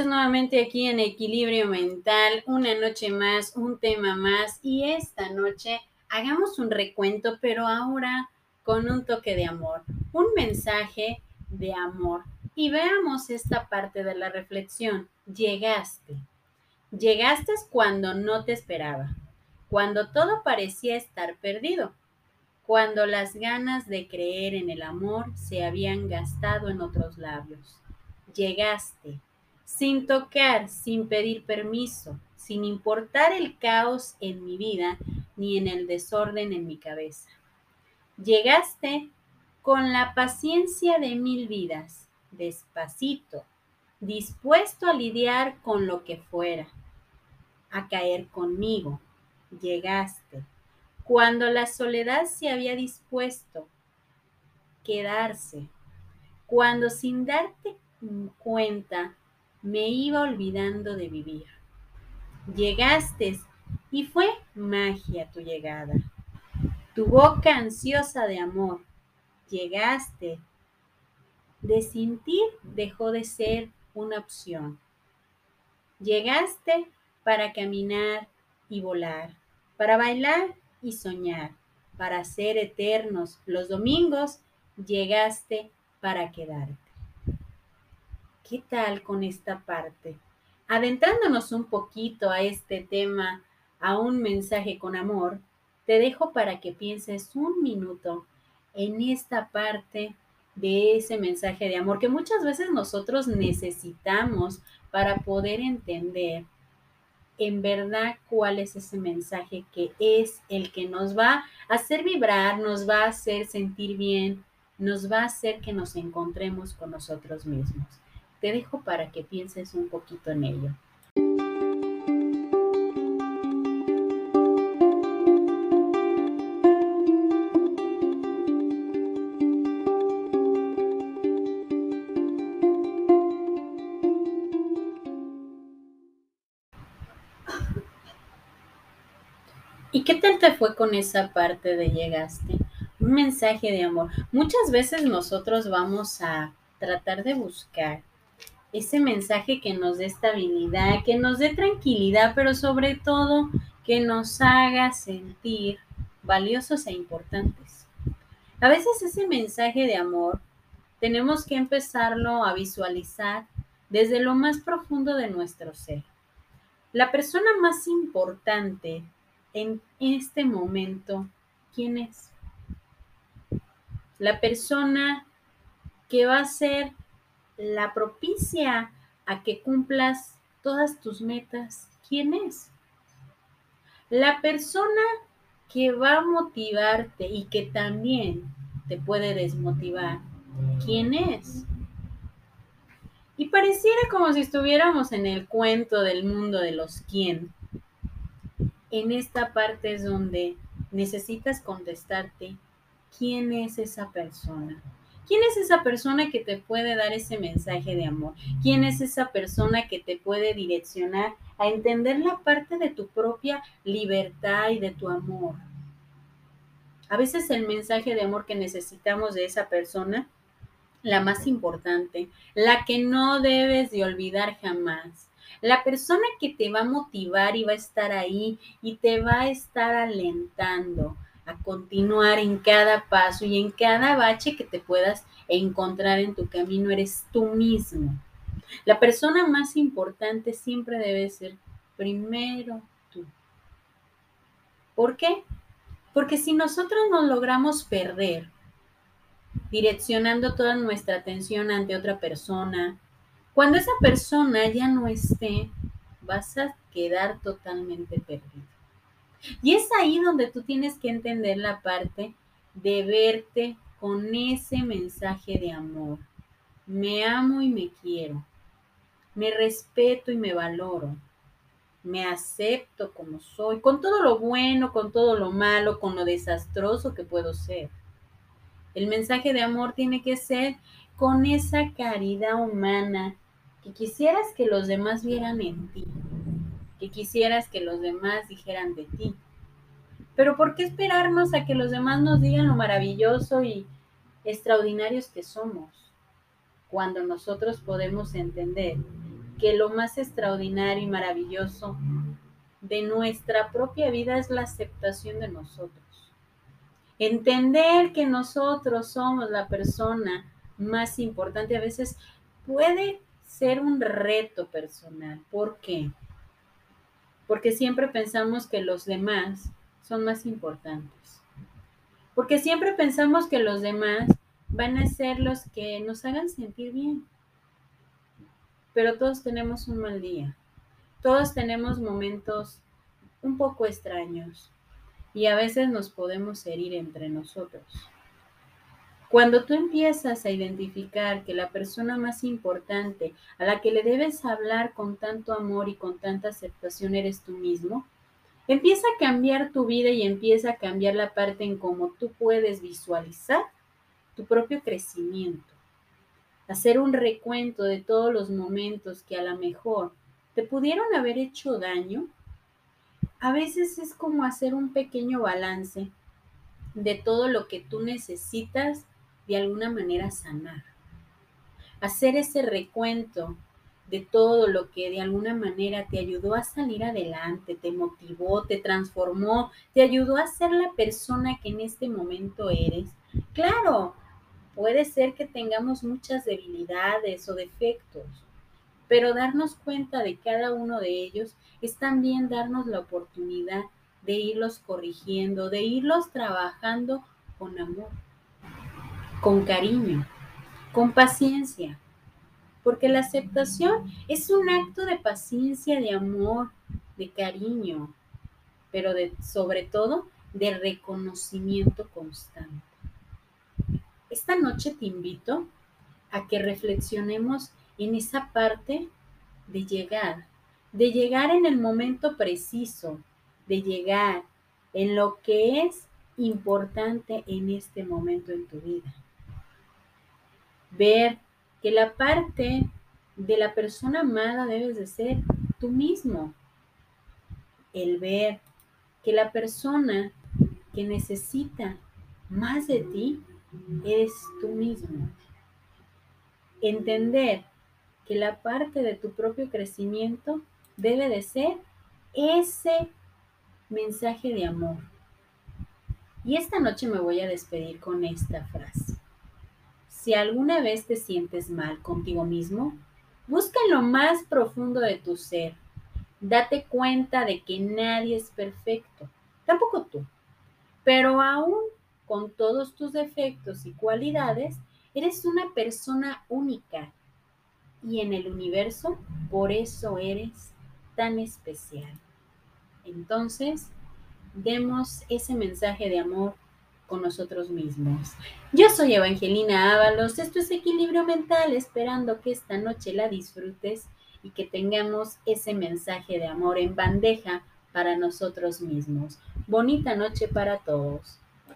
nuevamente aquí en Equilibrio Mental, una noche más, un tema más y esta noche hagamos un recuento, pero ahora con un toque de amor, un mensaje de amor. Y veamos esta parte de la reflexión. Llegaste. Llegaste cuando no te esperaba, cuando todo parecía estar perdido, cuando las ganas de creer en el amor se habían gastado en otros labios. Llegaste sin tocar, sin pedir permiso, sin importar el caos en mi vida ni en el desorden en mi cabeza. Llegaste con la paciencia de mil vidas, despacito, dispuesto a lidiar con lo que fuera, a caer conmigo. Llegaste cuando la soledad se había dispuesto quedarse, cuando sin darte cuenta me iba olvidando de vivir. Llegaste y fue magia tu llegada. Tu boca ansiosa de amor. Llegaste. De sentir dejó de ser una opción. Llegaste para caminar y volar, para bailar y soñar, para ser eternos. Los domingos llegaste para quedarte. ¿Qué tal con esta parte? Adentrándonos un poquito a este tema, a un mensaje con amor, te dejo para que pienses un minuto en esta parte de ese mensaje de amor que muchas veces nosotros necesitamos para poder entender en verdad cuál es ese mensaje que es el que nos va a hacer vibrar, nos va a hacer sentir bien, nos va a hacer que nos encontremos con nosotros mismos. Te dejo para que pienses un poquito en ello. ¿Y qué tal te fue con esa parte de llegaste? Un mensaje de amor. Muchas veces nosotros vamos a tratar de buscar ese mensaje que nos dé estabilidad, que nos dé tranquilidad, pero sobre todo que nos haga sentir valiosos e importantes. A veces ese mensaje de amor tenemos que empezarlo a visualizar desde lo más profundo de nuestro ser. La persona más importante en este momento, ¿quién es? La persona que va a ser la propicia a que cumplas todas tus metas, ¿quién es? La persona que va a motivarte y que también te puede desmotivar, ¿quién es? Y pareciera como si estuviéramos en el cuento del mundo de los quién. En esta parte es donde necesitas contestarte quién es esa persona. ¿Quién es esa persona que te puede dar ese mensaje de amor? ¿Quién es esa persona que te puede direccionar a entender la parte de tu propia libertad y de tu amor? A veces el mensaje de amor que necesitamos de esa persona, la más importante, la que no debes de olvidar jamás, la persona que te va a motivar y va a estar ahí y te va a estar alentando, a continuar en cada paso y en cada bache que te puedas encontrar en tu camino, eres tú mismo. La persona más importante siempre debe ser primero tú. ¿Por qué? Porque si nosotros nos logramos perder direccionando toda nuestra atención ante otra persona, cuando esa persona ya no esté, vas a quedar totalmente perdido. Y es ahí donde tú tienes que entender la parte de verte con ese mensaje de amor. Me amo y me quiero. Me respeto y me valoro. Me acepto como soy, con todo lo bueno, con todo lo malo, con lo desastroso que puedo ser. El mensaje de amor tiene que ser con esa caridad humana que quisieras que los demás vieran en ti que quisieras que los demás dijeran de ti. Pero ¿por qué esperarnos a que los demás nos digan lo maravilloso y extraordinarios que somos? Cuando nosotros podemos entender que lo más extraordinario y maravilloso de nuestra propia vida es la aceptación de nosotros. Entender que nosotros somos la persona más importante a veces puede ser un reto personal. ¿Por qué? Porque siempre pensamos que los demás son más importantes. Porque siempre pensamos que los demás van a ser los que nos hagan sentir bien. Pero todos tenemos un mal día. Todos tenemos momentos un poco extraños y a veces nos podemos herir entre nosotros. Cuando tú empiezas a identificar que la persona más importante a la que le debes hablar con tanto amor y con tanta aceptación eres tú mismo, empieza a cambiar tu vida y empieza a cambiar la parte en cómo tú puedes visualizar tu propio crecimiento. Hacer un recuento de todos los momentos que a lo mejor te pudieron haber hecho daño a veces es como hacer un pequeño balance de todo lo que tú necesitas de alguna manera sanar. Hacer ese recuento de todo lo que de alguna manera te ayudó a salir adelante, te motivó, te transformó, te ayudó a ser la persona que en este momento eres. Claro, puede ser que tengamos muchas debilidades o defectos, pero darnos cuenta de cada uno de ellos es también darnos la oportunidad de irlos corrigiendo, de irlos trabajando con amor, con cariño, con paciencia. Porque la aceptación es un acto de paciencia, de amor, de cariño, pero sobre todo de reconocimiento constante. Esta noche te invito a que reflexionemos en esa parte de llegar, de llegar en el momento preciso, de llegar en lo que es importante en este momento en tu vida. Ver que la parte de la persona amada debes de ser tú mismo. El ver que la persona que necesita más de ti eres tú mismo. Entender que la parte de tu propio crecimiento debe de ser ese mensaje de amor. Y esta noche me voy a despedir con esta frase. Si alguna vez te sientes mal contigo mismo, busca en lo más profundo de tu ser. Date cuenta de que nadie es perfecto, tampoco tú. Pero aún con todos tus defectos y cualidades, eres una persona única y en el universo, por eso eres tan especial. Entonces, demos ese mensaje de amor con nosotros mismos. Yo soy Evangelina Ábalos, esto es Equilibrio Mental, esperando que esta noche la disfrutes y que tengamos ese mensaje de amor en bandeja para nosotros mismos. Bonita noche para todos.